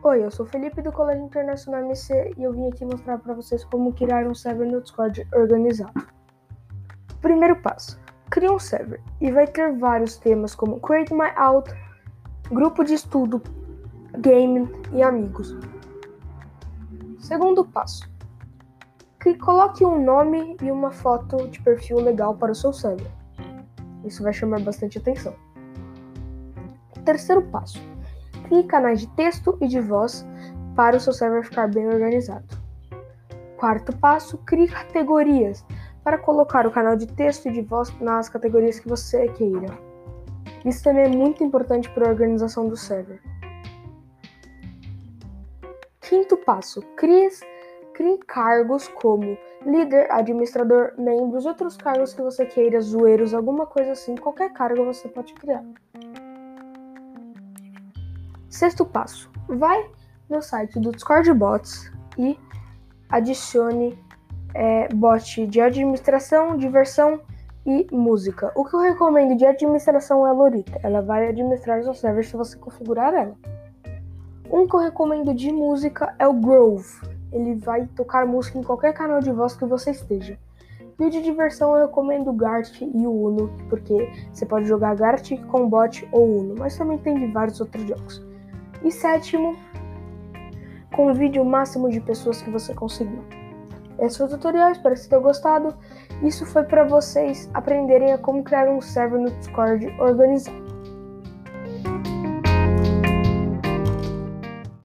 Oi, eu sou Felipe do Colégio Internacional MC e eu vim aqui mostrar para vocês como criar um server no Discord organizado. Primeiro passo: crie um server e vai ter vários temas como Create My Out, grupo de estudo, game e amigos. Segundo passo: que coloque um nome e uma foto de perfil legal para o seu server. Isso vai chamar bastante atenção. Terceiro passo: crie canais de texto e de voz para o seu server ficar bem organizado. Quarto passo: crie categorias para colocar o canal de texto e de voz nas categorias que você queira. Isso também é muito importante para a organização do server. Quinto passo: crie, crie cargos como líder, administrador, membros, outros cargos que você queira, zoeiros, alguma coisa assim, qualquer cargo você pode criar. Sexto passo: vai no site do Discord Bots e adicione é, bot de administração, diversão e música. O que eu recomendo de administração é a Lorita. Ela vai administrar seu server se você configurar ela. Um que eu recomendo de música é o Grove. Ele vai tocar música em qualquer canal de voz que você esteja. E de diversão eu recomendo o Gart e o Uno, porque você pode jogar Gart com bot ou Uno, mas também tem de vários outros jogos. E sétimo, convide o máximo de pessoas que você conseguir. Esse foi o tutorial, espero que vocês tenham gostado. Isso foi para vocês aprenderem a como criar um server no Discord organizado.